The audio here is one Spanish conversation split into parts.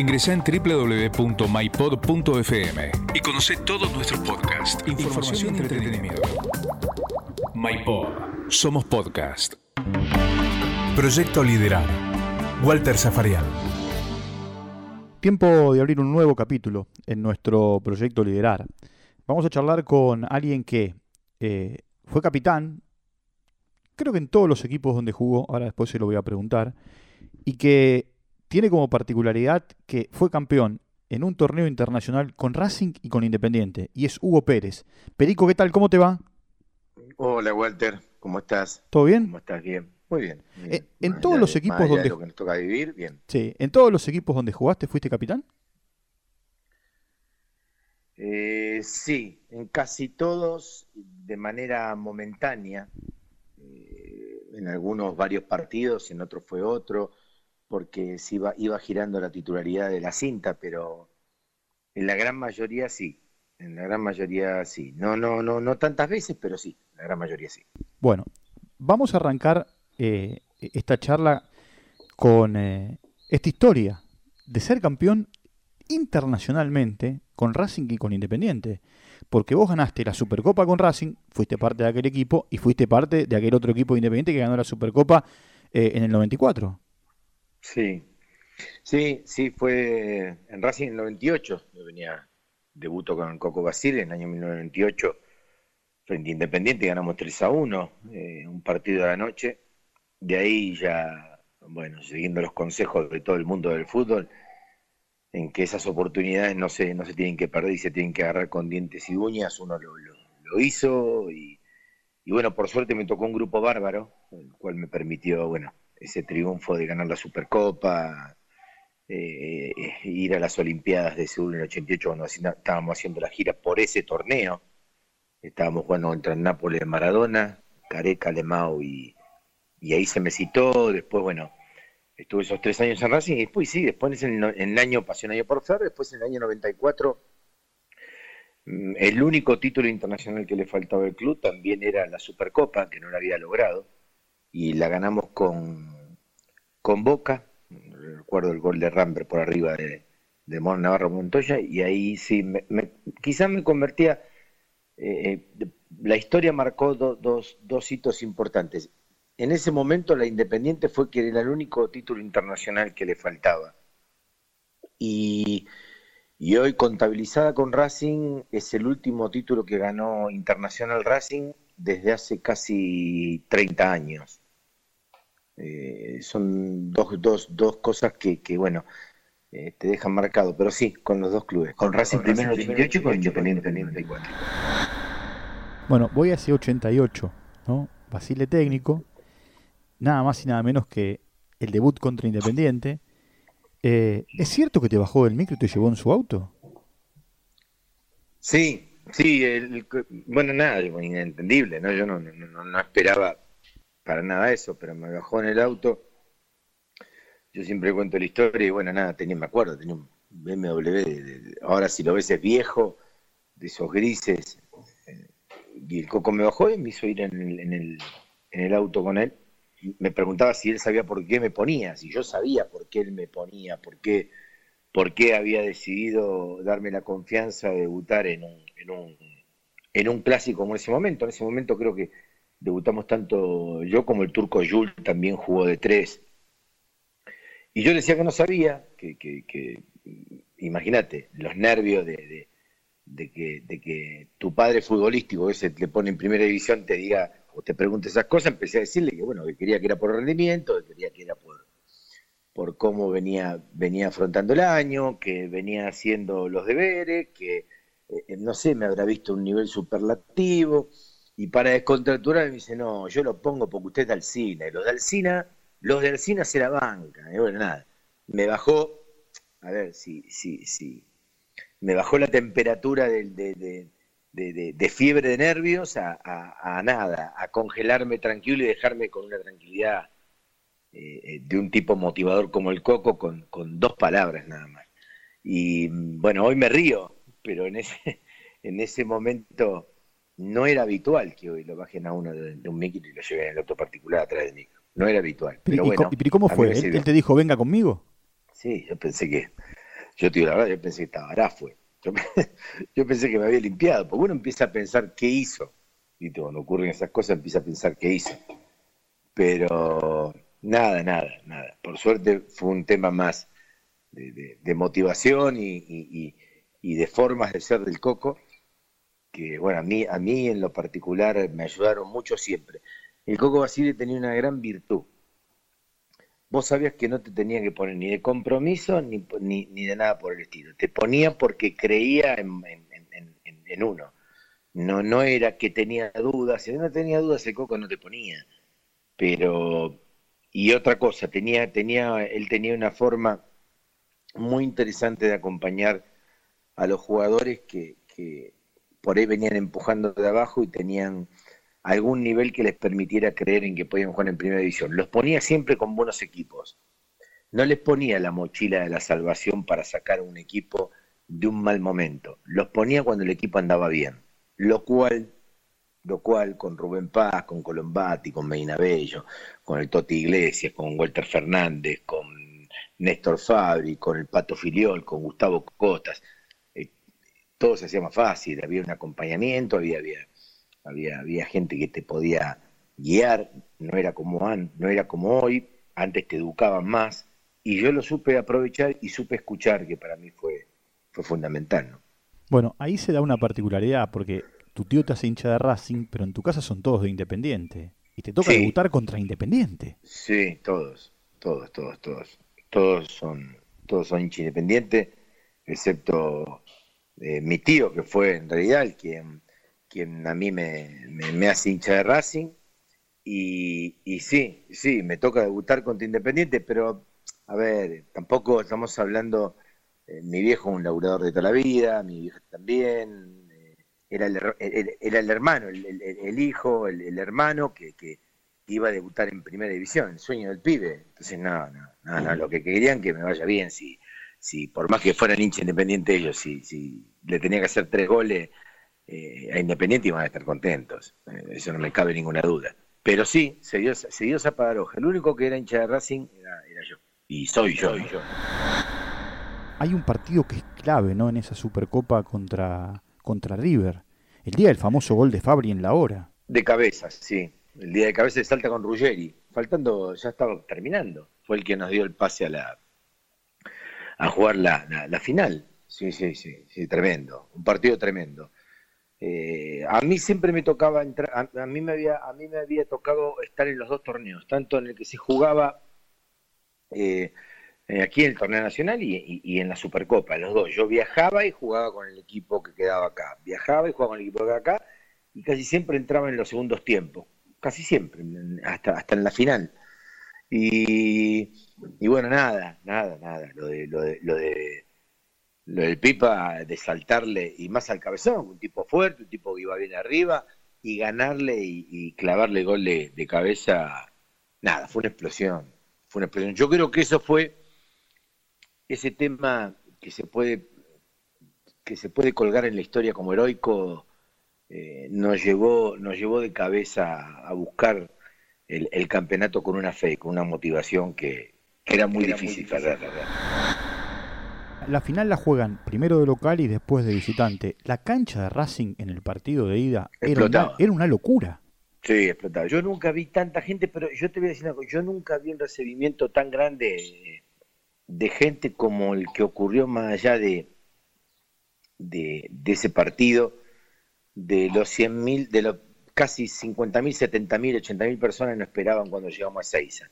Ingresa en www.mypod.fm y conoce todos nuestros podcasts, información y entretenimiento. MyPod. Somos podcast. Proyecto Liderar. Walter Zafarian. Tiempo de abrir un nuevo capítulo en nuestro proyecto Liderar. Vamos a charlar con alguien que eh, fue capitán, creo que en todos los equipos donde jugó, ahora después se lo voy a preguntar, y que tiene como particularidad que fue campeón en un torneo internacional con Racing y con Independiente, y es Hugo Pérez. Perico, ¿qué tal? ¿Cómo te va? Hola Walter, ¿cómo estás? ¿Todo bien? ¿Cómo estás? Bien. Muy bien. Eh, en todos los equipos donde lo que nos toca vivir, bien. Sí, en todos los equipos donde jugaste fuiste capitán? Eh, sí, en casi todos de manera momentánea. Eh, en algunos varios partidos, en otros fue otro porque se iba, iba girando la titularidad de la cinta, pero en la gran mayoría sí. En la gran mayoría sí. No, no, no, no tantas veces, pero sí, la gran mayoría sí. Bueno, vamos a arrancar eh, esta charla con eh, esta historia de ser campeón internacionalmente con Racing y con Independiente. Porque vos ganaste la Supercopa con Racing, fuiste parte de aquel equipo y fuiste parte de aquel otro equipo de Independiente que ganó la Supercopa eh, en el 94. Sí, sí, sí, fue en Racing en el 98. Yo venía, debuto con Coco Basile en el año 1998 frente a Independiente, ganamos 3 a 1, eh, un partido de la noche. De ahí ya, bueno, siguiendo los consejos de todo el mundo del fútbol, en que esas oportunidades no se, no se tienen que perder y se tienen que agarrar con dientes y uñas, uno lo, lo, hizo y, y, bueno, por suerte me tocó un grupo bárbaro, el cual me permitió, bueno, ese triunfo de ganar la Supercopa, eh, ir a las Olimpiadas de Seúl en el 88 cuando estábamos haciendo la gira por ese torneo. Estábamos jugando contra el Nápoles Maradona, Careca, Lemao y, y ahí se me citó. Después, bueno, estuve esos tres años en Racing y después sí, después en el, año, pasé un por Fer, después en el año 94 mm, el único título internacional que le faltaba al club también era la Supercopa, que no la había logrado y la ganamos con, con Boca, recuerdo el gol de Ramber por arriba de, de Mon Navarro Montoya, y ahí sí, me, quizás me convertía, eh, la historia marcó dos, dos hitos importantes. En ese momento la Independiente fue que era el único título internacional que le faltaba. Y, y hoy contabilizada con Racing es el último título que ganó Internacional Racing desde hace casi 30 años. Eh, son dos, dos, dos cosas que, que bueno, eh, te dejan marcado, pero sí, con los dos clubes, con Racing primero en el 88 y con Independiente en el 94. Bueno, voy hacia 88, ¿no? Basile técnico, nada más y nada menos que el debut contra Independiente. Eh, ¿Es cierto que te bajó del micro y te llevó en su auto? Sí, sí, el, bueno, nada, inentendible, ¿no? Yo no, no, no esperaba para nada eso, pero me bajó en el auto. Yo siempre cuento la historia y bueno, nada, tenía, me acuerdo, tenía un BMW, ahora si lo ves es viejo, de esos grises. y el coco me bajó y me hizo ir en el, en el, en el auto con él. Me preguntaba si él sabía por qué me ponía, si yo sabía por qué él me ponía, por qué, por qué había decidido darme la confianza de debutar en un, en un, en un clásico como en ese momento. En ese momento creo que debutamos tanto yo como el turco Yul también jugó de tres. Y yo decía que no sabía, que, que, imagínate, los nervios de, de, que, de que tu padre futbolístico, ese te pone en primera división, te diga o te pregunte esas cosas, empecé a decirle que bueno, que quería que era por rendimiento, que quería que era por, por cómo venía, venía afrontando el año, que venía haciendo los deberes, que eh, no sé, me habrá visto un nivel superlativo y para descontracturar me dice, no, yo lo pongo porque usted es Alcina. Y los de Alcina, los de Alcina se la banca. Y bueno, nada, me bajó, a ver, si, si, si, me bajó la temperatura de, de, de, de fiebre de nervios a, a, nada, a congelarme tranquilo y dejarme con una tranquilidad eh, eh, de un tipo motivador como el Coco con, con dos palabras nada más. Y bueno, hoy me río, pero en ese, en ese momento no era habitual que hoy lo bajen a uno de, un micro y lo lleven en el auto particular atrás del micro. No era habitual. Pero, ¿y, cómo fue? ¿Él, te dijo, venga conmigo? Sí, yo pensé que Yo te digo la verdad, yo pensé que estaba. Yo, yo pensé que me había limpiado, porque uno empieza a pensar qué hizo. Y cuando ocurren esas cosas empieza a pensar qué hizo. Pero nada, nada, nada. Por suerte fue un tema más de, motivación y, de formas de ser del coco, que bueno, a mí, a mí en lo particular me ayudaron mucho siempre. El Coco Basile tenía una gran virtud. Vos sabías que no te tenía que poner ni de compromiso ni, ni, de nada por el estilo. Te ponía porque creía en, en, uno. No, no era que tenía dudas. Si no tenía dudas, el Coco no te ponía. Pero, y otra cosa, tenía, tenía, él tenía una forma muy interesante de acompañar a los jugadores que, por ahí venían empujando de abajo y tenían algún nivel que les permitiera creer en que podían jugar en primera división. Los ponía siempre con buenos equipos. No les ponía la mochila de la salvación para sacar a un equipo de un mal momento. Los ponía cuando el equipo andaba bien. Lo cual, lo cual con Rubén Paz, con Colombati, con Medina Bello, con el Toti Iglesias, con Walter Fernández, con Néstor Fabri, con el Pato Filiol, con Gustavo Costas. Todo se hacía más fácil, había un acompañamiento, había, había, había, había gente que te podía guiar, no era como no era como hoy, antes te educaban más, y yo lo supe aprovechar y supe escuchar, que para mí fue, fue fundamental. ¿no? Bueno, ahí se da una particularidad, porque tu tío te hace hincha de Racing, pero en tu casa son todos de Independiente, y te toca debutar contra Independiente. Sí, todos, todos, todos, todos todos son, todos son hinchas independientes, excepto eh, mi tío, que fue en realidad quien, quien a mí me, me, hace hincha de Racing. Y, y, sí, sí, me toca debutar contra Independiente, pero a ver, tampoco estamos hablando, eh, mi viejo un laburador de toda la vida, mi vieja también, eh, era, el, era el hermano, el, hijo, el, hermano que, que, iba a debutar en primera división, el sueño del pibe. Entonces, no, no, no, no, lo que querían que me vaya bien, si, si por más que fueran hincha independiente ellos, si, si le tenía que hacer tres goles eh, a Independiente iban a estar contentos, eh, eso no me cabe ninguna duda. Pero sí, se dio, se dio El único que era hincha de Racing era, yo. Y soy yo, y yo. Hay un partido que es clave, ¿no? En esa Supercopa contra, contra River. El día del famoso gol de Fabri en la hora. De cabeza, sí el día de cabeza de Salta con Ruggeri, faltando, ya estaba terminando, fue el que nos dio el pase a la a jugar la, la, final. Sí, sí, sí, sí, tremendo, un partido tremendo. Eh, a mí siempre me tocaba entrar, a, mí me había, a mí me había tocado estar en los dos torneos, tanto en el que se jugaba eh, eh, aquí en el torneo nacional y, en la Supercopa, los dos. Yo viajaba y jugaba con el equipo que quedaba acá, viajaba y jugaba con el equipo que quedaba acá y casi siempre entraba en los segundos tiempos casi siempre, hasta, hasta en la final. Y, y bueno, nada, nada, nada, lo de, lo de, lo de lo del Pipa de saltarle y más al cabezón, un tipo fuerte, un tipo que iba bien arriba y ganarle y, clavarle gol de, cabeza, nada, fue una explosión, fue una explosión. Yo creo que eso fue ese tema que se puede que se puede colgar en la historia como heroico eh, nos, llevó, nos llevó de cabeza a buscar el, campeonato con una fe, con una motivación que, era muy difícil perder. La final la juegan primero de local y después de visitante. La cancha de Racing en el partido de ida era una, era una, locura. Sí, explotaba. Yo nunca vi tanta gente, pero yo te voy a decir algo, yo nunca vi un recibimiento tan grande de gente como el que ocurrió más allá de, de, de ese partido de los 100.000, de los casi 50.000, 70.000, 80.000 personas no esperaban cuando llegamos a Seiza.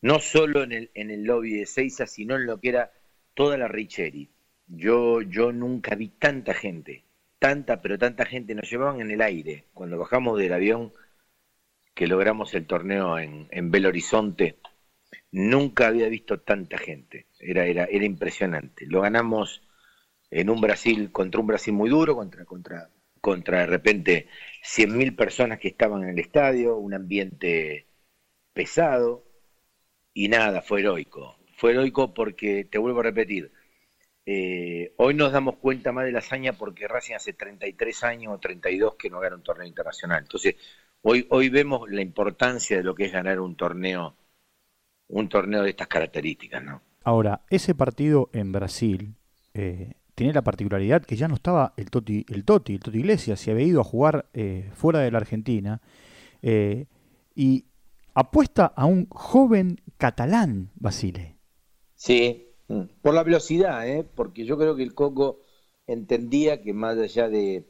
No solo en el, en el lobby de Seiza, sino en lo que era toda la Richeri. Yo, yo nunca vi tanta gente, tanta, pero tanta gente. Nos llevaban en el aire. Cuando bajamos del avión, que logramos el torneo en, en Belo Horizonte, nunca había visto tanta gente. Era, era, era impresionante. Lo ganamos en un Brasil, contra un Brasil muy duro, contra, contra contra de repente 100.000 personas que estaban en el estadio, un ambiente pesado y nada, fue heroico. Fue heroico porque, te vuelvo a repetir, eh, hoy nos damos cuenta más de la hazaña porque Racing hace 33 años o 32 que no gana un torneo internacional. Entonces, hoy, hoy vemos la importancia de lo que es ganar un torneo, un torneo de estas características, ¿no? Ahora, ese partido en Brasil eh, tenía la particularidad que ya no estaba el Toti, el Toti, el Toti Iglesias, se había ido a jugar eh, fuera de la Argentina eh, y apuesta a un joven catalán, Basile. Sí, mm, por la velocidad, ¿eh? porque yo creo que el Coco entendía que más allá de...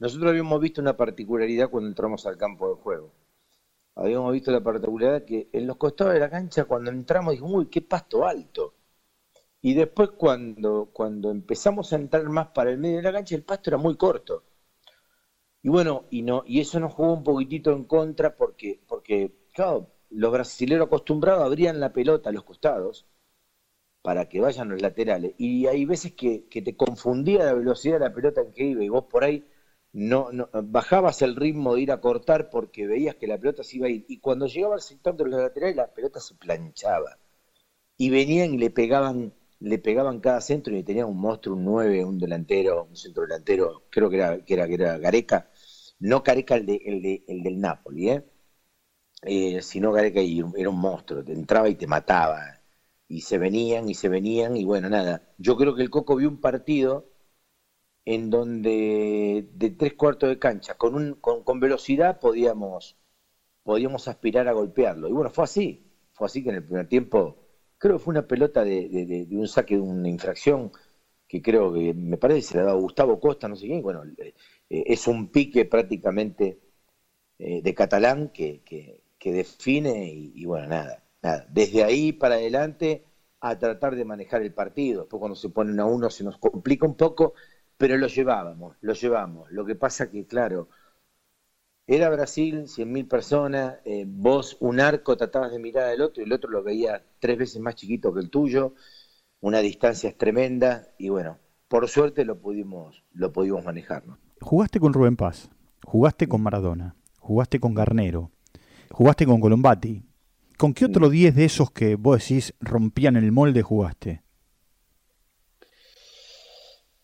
Nosotros habíamos visto una particularidad cuando entramos al campo de juego. Habíamos visto la particularidad que en los costados de la cancha, cuando entramos, dijimos, uy, qué pasto alto. Y después cuando, cuando empezamos a entrar más para el medio de la cancha, el pasto era muy corto. Y bueno, y no, y eso nos jugó un poquitito en contra porque, porque claro, los brasileños acostumbrados abrían la pelota a los costados para que vayan los laterales. Y hay veces que, te confundía la velocidad de la pelota en que iba y vos por ahí no, bajabas el ritmo de ir a cortar porque veías que la pelota se iba a ir. Y cuando llegaba al sector de los laterales, la pelota se planchaba. Y venían y le pegaban le pegaban cada centro y tenía un monstruo, un 9, un delantero, un centro delantero, creo que era, que era, que era Gareca, no Gareca el, de, el, de, el del Napoli, ¿eh? eh sino Gareca y era un monstruo, te entraba y te mataba, y se venían y se venían, y bueno, nada, yo creo que el Coco vio un partido en donde de tres cuartos de cancha, con, un, con, con velocidad podíamos, podíamos aspirar a golpearlo, y bueno, fue así, fue así que en el primer tiempo creo que fue una pelota de, un saque de una infracción que creo que me parece que se le ha dado Gustavo Costa, no sé quién, bueno, eh, es un pique prácticamente eh, de catalán que, define y, bueno, nada, Desde ahí para adelante a tratar de manejar el partido. Después cuando se ponen a uno se nos complica un poco, pero lo llevábamos, lo llevamos. Lo que pasa que, claro, era Brasil, 100.000 personas, eh, vos un arco tratabas de mirar al otro y el otro lo veía tres veces más chiquito que el tuyo, una distancia tremenda y bueno, por suerte lo pudimos, lo pudimos manejar. Jugaste con Rubén Paz, jugaste con Maradona, jugaste con Garnero, jugaste con Colombati. ¿Con qué otro 10 de esos que vos decís rompían el molde jugaste?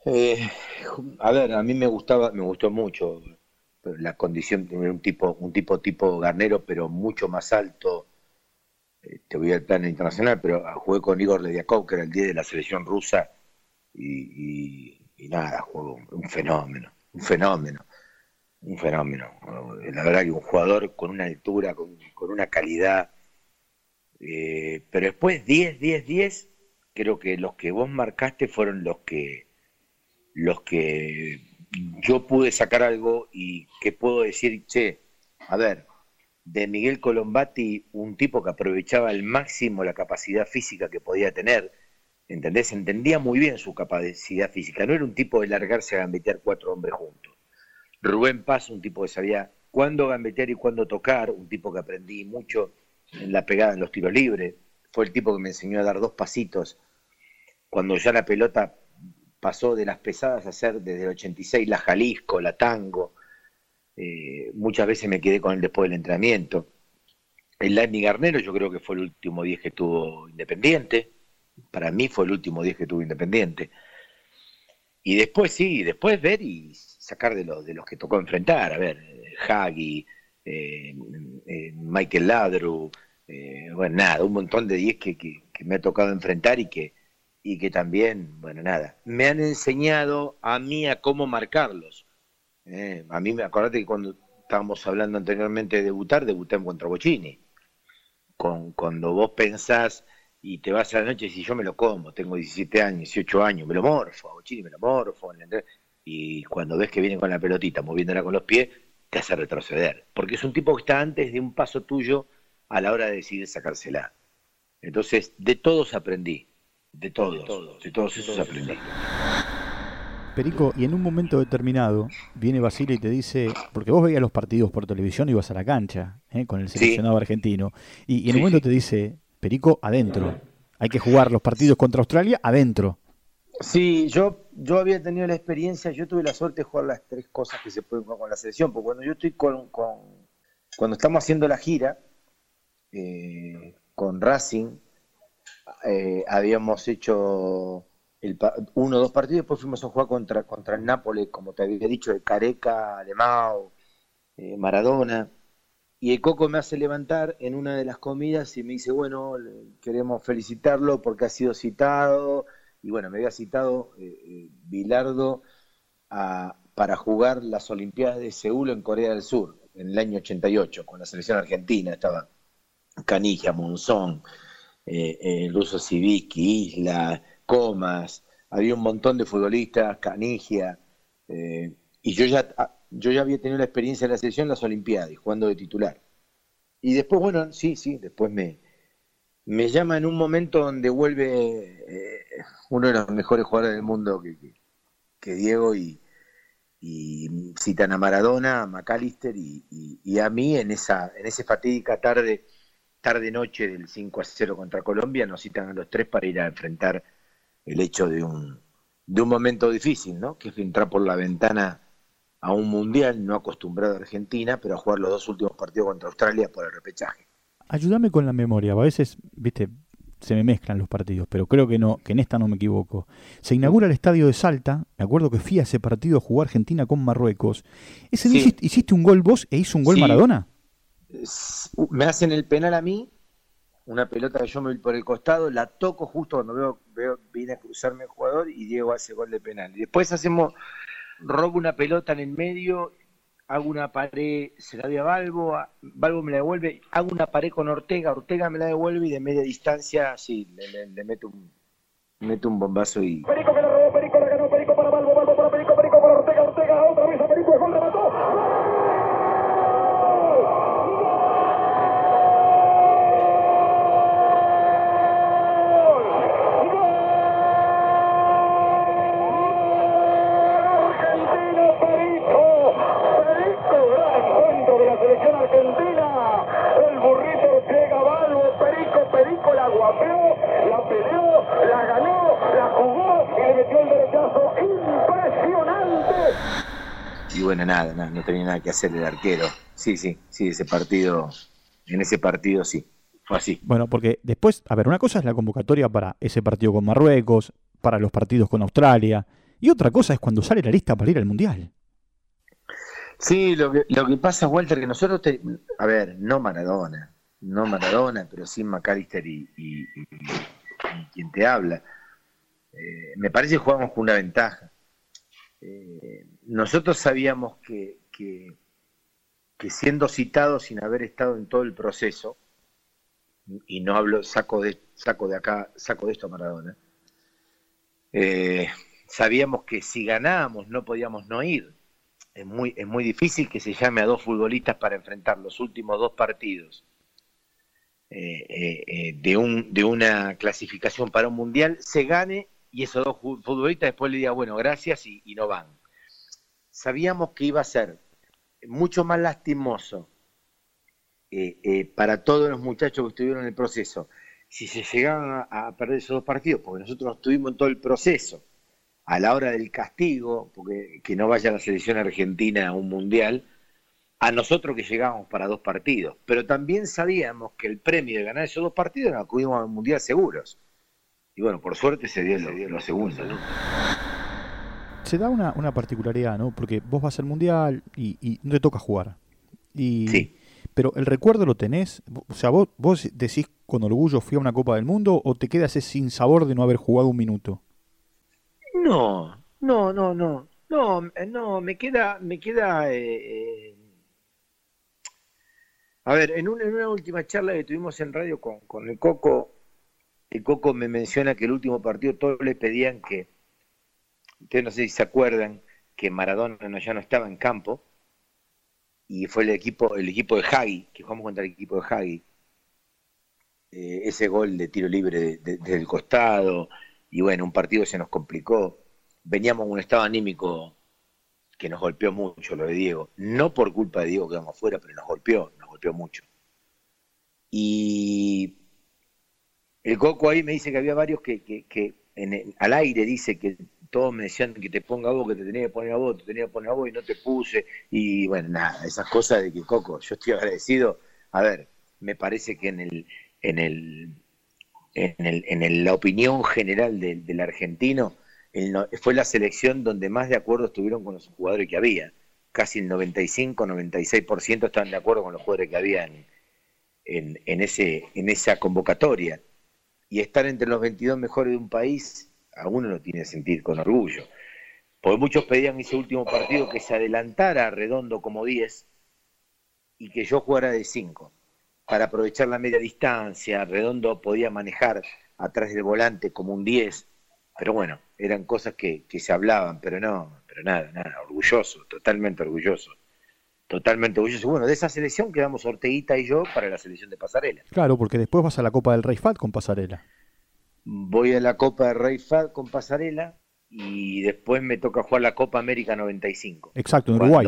Eh, a ver, a mí me gustaba, me gustó mucho la condición de un tipo, un tipo tipo Garnero, pero mucho más alto. Eh, te voy al plano internacional, pero jugué con Igor Lediakov, que era el 10 de la selección rusa, y, nada, juego un fenómeno, un fenómeno, un fenómeno. La verdad que un jugador con una altura, con, una calidad, eh, pero después 10, 10, 10, creo que los que vos marcaste fueron los que los que yo pude sacar algo y que puedo decir, che, a ver, de Miguel Colombati, un tipo que aprovechaba al máximo la capacidad física que podía tener, ¿entendés? Entendía muy bien su capacidad física, no era un tipo de largarse a gambetear cuatro hombres juntos. Rubén Paz, un tipo que sabía cuándo gambetear y cuándo tocar, un tipo que aprendí mucho en la pegada en los tiros libres, fue el tipo que me enseñó a dar dos pasitos cuando ya la pelota pasó de las pesadas a ser desde el 86 la Jalisco, la Tango. Eh, muchas veces me quedé con él después del entrenamiento. El Lani Garnero yo creo que fue el último 10 que tuvo Independiente. Para mí fue el último 10 que tuvo Independiente. Y después sí, después ver y sacar de los, de los que tocó enfrentar. A ver, Hagi, eh, eh, Michael Ladru, bueno, nada, un montón de 10 que, que me ha tocado enfrentar y que, y que también, bueno, nada, me han enseñado a mí a cómo marcarlos. Eh, a mí me acordate que cuando estábamos hablando anteriormente de debutar, debuté en contra Bocini. Con, cuando vos pensás y te vas a la noche y si yo me lo como, tengo 17 años, 18 años, me lo morfo, a Bocini me lo morfo, y cuando ves que viene con la pelotita moviéndola con los pies, te hace retroceder, porque es un tipo que está antes de un paso tuyo a la hora de decidir sacársela. Entonces, de todos aprendí, de todos, de todos, esos aprendí. Perico, y en un momento determinado viene Basile y te dice, porque vos veías los partidos por televisión y vas a la cancha ¿eh? con el seleccionado argentino, y, en un momento te dice, Perico, adentro, hay que jugar los partidos contra Australia adentro. Sí, yo, yo había tenido la experiencia, yo tuve la suerte de jugar las tres cosas que se pueden jugar con la selección, porque cuando yo estoy con, cuando estamos haciendo la gira eh, con Racing, eh, habíamos hecho uno o dos partidos, después fuimos a jugar contra, contra el Nápoles, como te había dicho, de Careca, Alemão, Maradona. Y el Coco me hace levantar en una de las comidas y me dice, bueno, queremos felicitarlo porque ha sido citado y bueno, me había citado eh, eh, Bilardo para jugar las Olimpiadas de Seúl en Corea del Sur, en el año 88, con la selección argentina, estaba Canigia, Monzón, eh, Sivicki, Isla, Comas, había un montón de futbolistas, Canigia, y yo ya, ah, yo ya había tenido la experiencia en la selección en las Olimpiadas, jugando de titular. Y después, bueno, sí, sí, después me, me llama en un momento donde vuelve eh, uno de los mejores jugadores del mundo que, Diego y, citan a Maradona, a McAllister y, a mí en esa, en esa fatídica tarde, tarde noche del 5 a 0 contra Colombia, nos citan a los tres para ir a enfrentar el hecho de un, de un momento difícil, ¿no? Que es entrar por la ventana a un mundial no acostumbrado a Argentina, pero a jugar los dos últimos partidos contra Australia por el repechaje. Ayúdame con la memoria, a veces, viste, se me mezclan los partidos, pero creo que no, que en esta no me equivoco. Se inaugura el estadio de Salta, me acuerdo que fui a ese partido a jugar Argentina con Marruecos. ¿Ese día hiciste, un gol vos e hizo un gol Maradona? Me hacen el penal a mí, una pelota que yo me voy por el costado, la toco justo cuando veo, veo viene a cruzarme el jugador y Diego hace gol de penal. Y después hacemos robo una pelota en el medio, hago una pared, se la doy a Balbo, Balbo me la devuelve, hago una pared con Ortega, Ortega me la devuelve y de media distancia, sí, le, meto, un, meto un bombazo y... Perico que la robó, Perico la ganó, Perico para Balbo, Balbo para Perico, Perico para Ortega, Ortega, otra vez a Perico, el gol la mató. bueno, nada, no, tenía nada que hacer el arquero. Sí, sí, sí, ese partido, en ese partido sí, fue así. Bueno, porque después, a ver, una cosa es la convocatoria para ese partido con Marruecos, para los partidos con Australia, y otra cosa es cuando sale la lista para ir al Mundial. Sí, lo que, lo que pasa, Walter, que nosotros, a ver, no Maradona, no Maradona, pero sí McAllister y, y, quien te habla. Eh, me parece que jugamos con una ventaja. Eh, nosotros sabíamos que, que, siendo citados sin haber estado en todo el proceso, y no hablo, saco de, saco de acá, saco de esto a Maradona, eh, sabíamos que si ganábamos no podíamos no ir. Es muy, es muy difícil que se llame a dos futbolistas para enfrentar los últimos dos partidos eh, de, un, de una clasificación para un mundial, se gane y esos dos futbolistas después le digan, bueno, gracias y, no van. Sabíamos que iba a ser mucho más lastimoso eh, eh, para todos los muchachos que estuvieron en el proceso si se llegaban a, perder esos dos partidos, porque nosotros estuvimos en todo el proceso, a la hora del castigo, porque que no vaya la selección argentina a un mundial, a nosotros que llegábamos para dos partidos. Pero también sabíamos que el premio de ganar esos dos partidos nos acudimos al mundial seguros. Y bueno, por suerte se dio, se dio lo segundo, ¿no? Se da una, una, particularidad, ¿no? Porque vos vas al mundial y, y no te toca jugar. Y, sí. Pero el recuerdo lo tenés. O sea, vos, vos decís con orgullo fui a una Copa del Mundo o te quedas ese sin sabor de no haber jugado un minuto. No, no, no, no. No, no, me queda, me queda. Eh, eh, a ver, en una, en una última charla que tuvimos en radio con, con el Coco, el Coco me menciona que el último partido todos le pedían que, ustedes no sé si se acuerdan, que Maradona ya no estaba en campo, y fue el equipo, el equipo de Hagi, que jugamos contra el equipo de Hagi. Eh, ese gol de tiro libre desde el costado, y bueno, un partido se nos complicó. Veníamos en un estado anímico que nos golpeó mucho lo de Diego. No por culpa de Diego que quedamos fuera, pero nos golpeó, nos golpeó mucho. Y el Coco ahí me dice que había varios que, en al aire dice que todos me decían que te ponga vos, que te tenía que poner a vos, te tenía que poner a vos y no te puse. Y bueno, nada, esas cosas de que Coco, yo estoy agradecido. A ver, me parece que en el, en el, en, el, en la opinión general del, argentino, fue la selección donde más de acuerdo estuvieron con los jugadores que había. Casi el 95, 96% estaban de acuerdo con los jugadores que había en, en, ese, en esa convocatoria y estar entre los 22 mejores de un país a uno lo tiene que sentir con orgullo. Porque muchos pedían ese último partido que se adelantara Redondo como 10 y que yo jugara de 5 para aprovechar la media distancia. Redondo podía manejar atrás del volante como un 10, pero bueno, eran cosas que, que se hablaban, pero no, pero nada, nada, orgulloso, totalmente orgulloso totalmente orgulloso. Bueno, de esa selección quedamos Orteguita y yo para la selección de Pasarela. Claro, porque después vas a la Copa del Rey FAT con Pasarela. Voy a la Copa del Rey FAT con Pasarela y después me toca jugar la Copa América 95. Exacto, en Uruguay.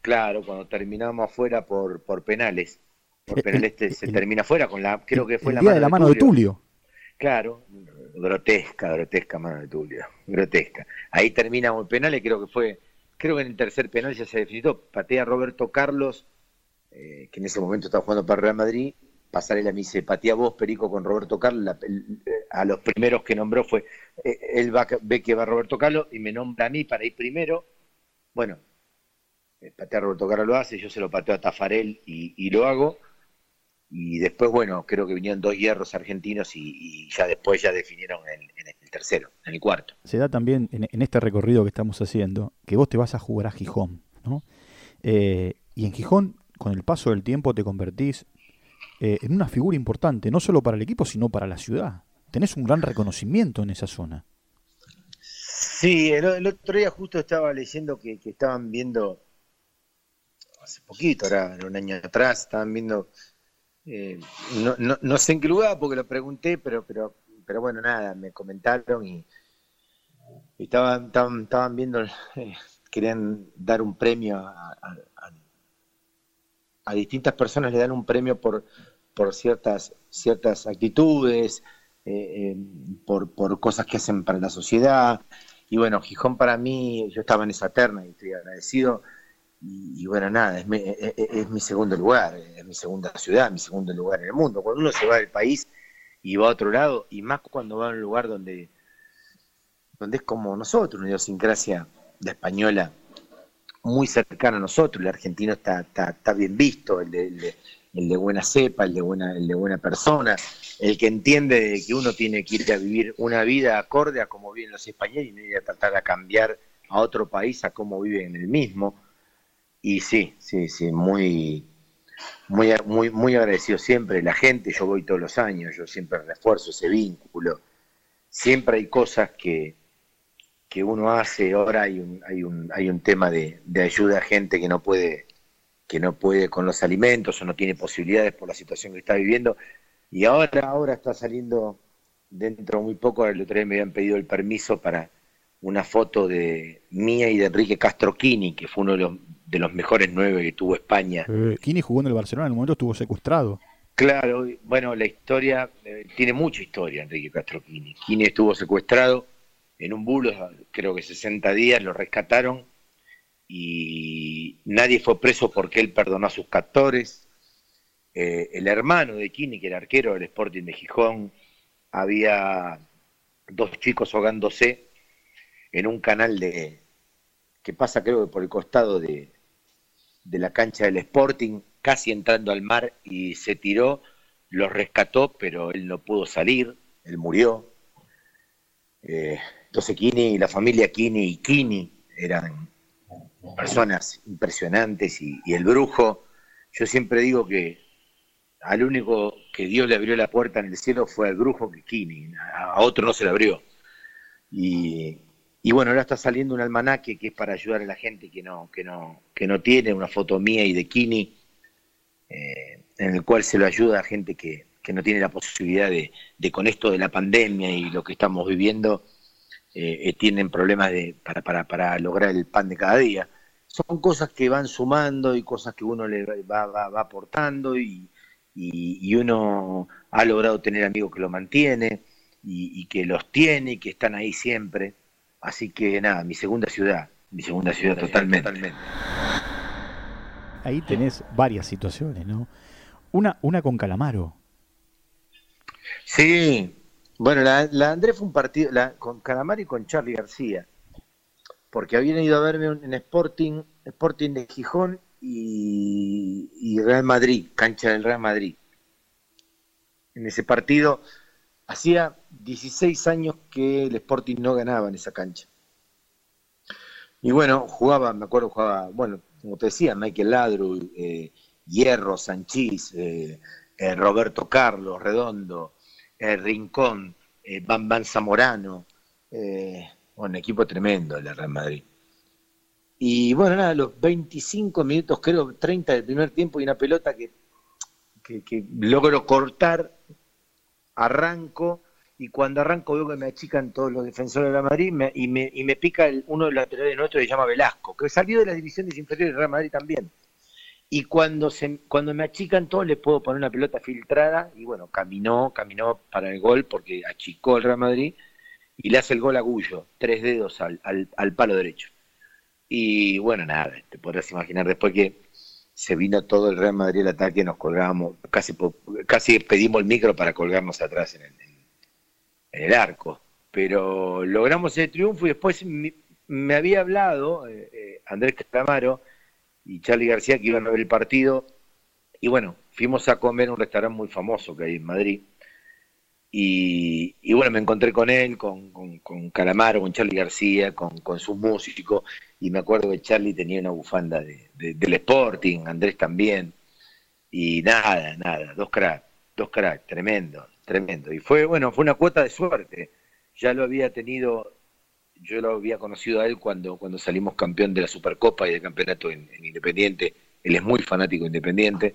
Claro, cuando terminamos afuera por, por penales. Por eh, penales se termina afuera con la, creo que fue la mano de la mano de Tulio. Claro, grotesca, grotesca mano de Tulio, grotesca. Ahí terminamos penales, creo que fue creo que en el tercer penal ya se definió, patea Roberto Carlos, eh, que en ese momento estaba jugando para Real Madrid, Pasarela me dice, patea vos, Perico, con Roberto Carlos, eh, a los primeros que nombró fue, eh, él ve que va Roberto Carlos y me nombra a mí para ir primero, bueno, patea Roberto Carlos lo hace, yo se lo pateo a Tafarel y, lo hago, y después, bueno, creo que vinieron dos hierros argentinos y, ya después ya definieron en, en tercero, en el cuarto. Se da también en, este recorrido que estamos haciendo que vos te vas a jugar a Gijón, ¿no? Eh, y en Gijón, con el paso del tiempo, te convertís eh, en una figura importante, no solo para el equipo, sino para la ciudad. Tenés un gran reconocimiento en esa zona. Sí, el, otro día justo estaba leyendo que, estaban viendo, hace poquito, era un año atrás, estaban viendo, eh, no, no, no, sé en qué lugar porque lo pregunté, pero, pero pero bueno, nada, me comentaron y, estaban, estaban, viendo, eh, querían dar un premio a, a, distintas personas, le dan un premio por, por ciertas, ciertas actitudes, eh, eh, por, por cosas que hacen para la sociedad. Y bueno, Gijón para mí, yo estaba en esa terna y estoy agradecido. Y, bueno, nada, es mi, es mi segundo lugar, es mi segunda ciudad, mi segundo lugar en el mundo. Cuando uno se va del país, y va a otro lado, y más cuando va a un lugar donde, donde es como nosotros, una idiosincrasia de española muy cercana a nosotros, el argentino está, está, bien visto, el de, el, de, buena cepa, el de buena, el de buena persona, el que entiende que uno tiene que ir a vivir una vida acorde a cómo viven los españoles y no ir a tratar de cambiar a otro país a cómo viven en el mismo. Y sí, sí, sí, muy, muy, muy, muy agradecido siempre. La gente, yo voy todos los años, yo siempre refuerzo ese vínculo. Siempre hay cosas que, que uno hace. Ahora hay un, hay un, hay un tema de, ayuda a gente que no puede que no puede con los alimentos o no tiene posibilidades por la situación que está viviendo. Y ahora, ahora está saliendo dentro muy poco, el otro día me habían pedido el permiso para una foto de mía y de Enrique Castroquini, que fue uno de los de los mejores nueve que tuvo España. Eh, Kini jugó en el Barcelona, en el momento estuvo secuestrado. Claro, bueno, la historia, eh, tiene mucha historia Enrique Castro Kini. Kini estuvo secuestrado en un bulo, creo que 60 días, lo rescataron y nadie fue preso porque él perdonó a sus captores. Eh, el hermano de Kini, que era arquero del Sporting de Gijón, había dos chicos ahogándose en un canal de que pasa creo que por el costado de, de la cancha del Sporting, casi entrando al mar y se tiró, lo rescató, pero él no pudo salir, él murió. Eh, entonces Kini, la familia Kini y Kini eran personas impresionantes y, el brujo, yo siempre digo que al único que Dios le abrió la puerta en el cielo fue al brujo que Kini, a, a otro no se le abrió. Y, y bueno, ahora está saliendo un almanaque que es para ayudar a la gente que no, que no, que no tiene una foto mía y de Kini, eh, en el cual se lo ayuda a gente que, no tiene la posibilidad de, con esto de la pandemia y lo que estamos viviendo, eh, eh, tienen problemas de, para, para, para lograr el pan de cada día. Son cosas que van sumando y cosas que uno le va, va, aportando y, y, uno ha logrado tener amigos que lo mantiene y, y que los tiene y que están ahí siempre. Así que nada, mi segunda ciudad, mi segunda ciudad totalmente. Ahí tenés varias situaciones, ¿no? Una, una con Calamaro. Sí, bueno, la, la Andrés fue un partido la, con Calamaro y con Charlie García, porque habían ido a verme en Sporting, Sporting de Gijón y Real Madrid, cancha del Real Madrid. En ese partido hacía 16 años que el Sporting no ganaba en esa cancha. Y bueno, jugaba, me acuerdo, jugaba, bueno, como te decía, Michael Ladru, eh, Hierro, Sanchís, eh, eh, Roberto Carlos, Redondo, Rincón, Bam Zamorano, un equipo tremendo el Real Madrid. Y bueno, nada, los 25 minutos, creo 30 del primer tiempo y una pelota que, que, que logro cortar, arranco y cuando arranco veo que me achican todos los defensores de la Madrid y, me, y me pica el, uno de los laterales nuestro que se llama Velasco, que salió de las divisiones inferiores de Real Madrid también. Y cuando, se, cuando me achican todos les puedo poner una pelota filtrada y bueno, caminó, caminó para el gol porque achicó el Real Madrid y le hace el gol a Gullo, tres dedos al, al, palo derecho. Y bueno, nada, te podrás imaginar después que se vino todo el Real Madrid al ataque, nos colgamos, casi, casi pedimos el micro para colgarnos atrás en el, en el arco. Pero logramos el triunfo y después me, había hablado eh, eh, Andrés Calamaro y Charlie García que iban a ver el partido. Y bueno, fuimos a comer en un restaurante muy famoso que hay en Madrid. Y, bueno, me encontré con él, con, con, Calamaro, con Charlie García, con, con sus músicos. Y me acuerdo que Charlie tenía una bufanda de, del Sporting, Andrés también. Y nada, nada, dos cracks, dos cracks, tremendo tremendo. Y fue, bueno, fue una cuota de suerte. Ya lo había tenido, yo lo había conocido a él cuando, cuando salimos campeón de la Supercopa y del campeonato en, Independiente. Él es muy fanático de Independiente.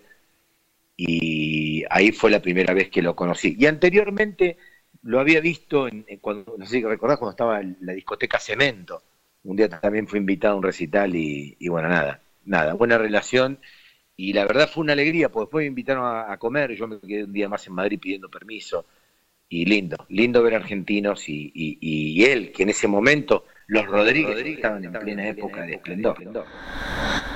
Y ahí fue la primera vez que lo conocí. Y anteriormente lo había visto, en, cuando, no sé si recordás, cuando estaba en la discoteca Cemento. Un día también fue invitado a un recital y, y bueno, nada, nada, buena relación y la verdad fue una alegría, porque después me invitaron a, comer, yo me quedé un día más en Madrid pidiendo permiso, y lindo, lindo ver argentinos y, él, que en ese momento los Rodríguez, estaban en plena época de esplendor.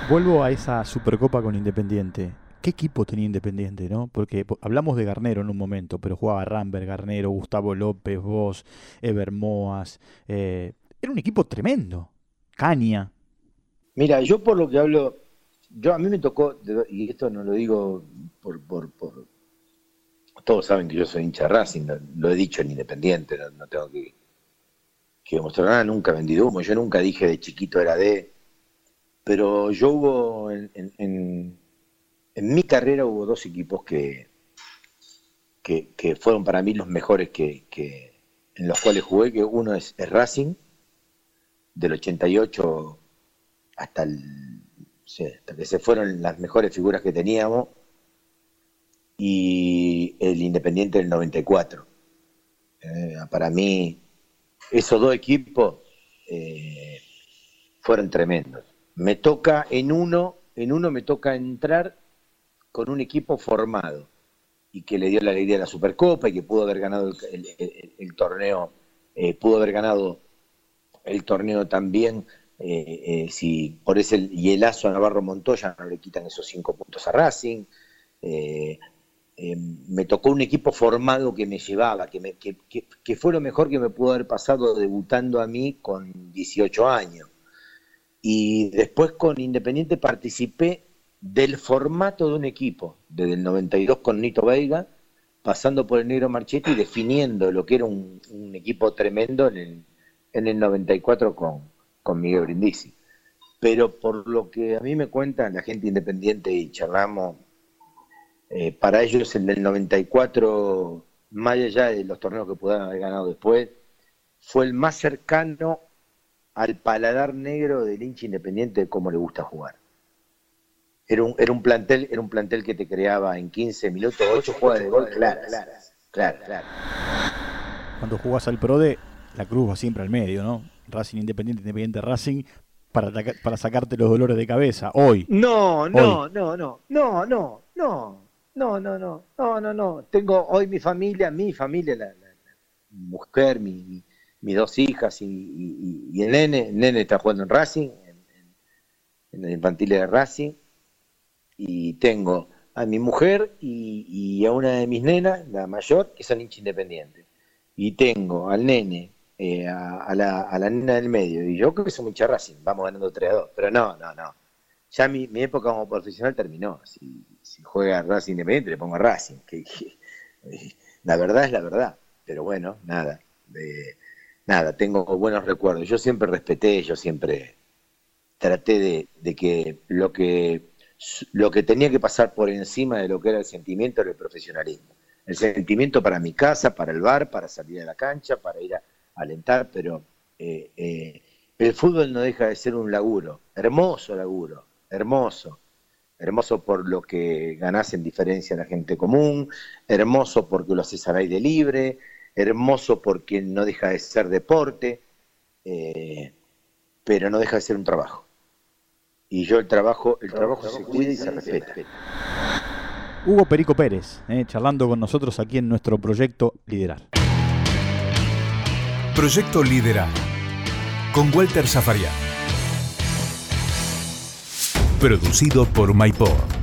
Vuelvo a esa Supercopa con Independiente. ¿Qué equipo tenía Independiente, no? Porque hablamos de Garnero en un momento, pero jugaba Rambert, Garnero, Gustavo López, Vos, Ever Moas. Eh, era un equipo tremendo. Caña. Mira, yo por lo que hablo yo a mí me tocó, y esto no lo digo por, por, todos saben que yo soy hincha Racing, lo, he dicho en Independiente, no, tengo que, que demostrar nada, nunca he vendido humo, yo nunca dije de chiquito era de, pero yo hubo, en, mi carrera hubo dos equipos que, que, fueron para mí los mejores que, en los cuales jugué, que uno es, es Racing, del 88 hasta el hasta que se fueron las mejores figuras que teníamos, y el Independiente del 94. Eh, para mí, esos dos equipos eh, fueron tremendos. Me toca en uno, en uno me toca entrar con un equipo formado y que le dio la alegría a la Supercopa y que pudo haber ganado el, torneo, eh, pudo haber ganado el torneo también eh, eh, si por ese hielazo a Navarro Montoya no le quitan esos cinco puntos a Racing. Me tocó un equipo formado que me llevaba, que, que, fue lo mejor que me pudo haber pasado debutando a mí con 18 años. Y después con Independiente participé del formato de un equipo, desde el 92 con Nito Veiga, pasando por el Negro Marchetti y definiendo lo que era un, equipo tremendo en el, en el 94 con, con Miguel Brindisi. Pero por lo que a mí me cuentan la gente independiente y charlamos, eh, para ellos el del 94, más allá de los torneos que pudieran haber ganado después, fue el más cercano al paladar negro del hincha independiente de cómo le gusta jugar. Era un, era un plantel, era un plantel que te creaba en 15 minutos, 8 jugadas de gol claro, claro, claro. Cuando jugás al PRODE, la cruz va siempre al medio, ¿no? Racing Independiente, Independiente Racing, para, para sacarte los dolores de cabeza, hoy. No, no, no, no, no, no, no, no, no, no, no, no, no. Tengo hoy mi familia, mi familia, la, mujer, mi, mis dos hijas y, el nene, el nene está jugando en Racing, en, en, el infantil de Racing, y tengo a mi mujer y, a una de mis nenas, la mayor, que son hincha independientes. Y tengo al nene eh, a, la, a, la, nena del medio. Y yo creo que soy muy Racing, vamos ganando 3 a 2. Pero no, no, no. Ya mi, mi época como profesional terminó. Si, si juega Racing Independiente, le pongo a Racing. Que, eh, la verdad es la verdad. pero bueno, nada. nada, tengo buenos recuerdos. Yo siempre respeté, yo siempre traté de, que lo que lo que tenía que pasar por encima de lo que era el sentimiento era el profesionalismo. El sentimiento para mi casa, para el bar, para salir a la cancha, para ir a, alentar, pero eh, eh, el fútbol no deja de ser un laburo, hermoso laburo, hermoso, hermoso por lo que ganás en diferencia a la gente común, hermoso porque lo haces al aire libre, hermoso porque no deja de ser deporte, eh, pero no deja de ser un trabajo. Y yo el trabajo, el trabajo, se cuida y se respeta. Hugo Perico Pérez, eh, charlando con nosotros aquí en nuestro proyecto Liderar. Proyecto Liderar con Walter Zafarian. Producido por MyPod.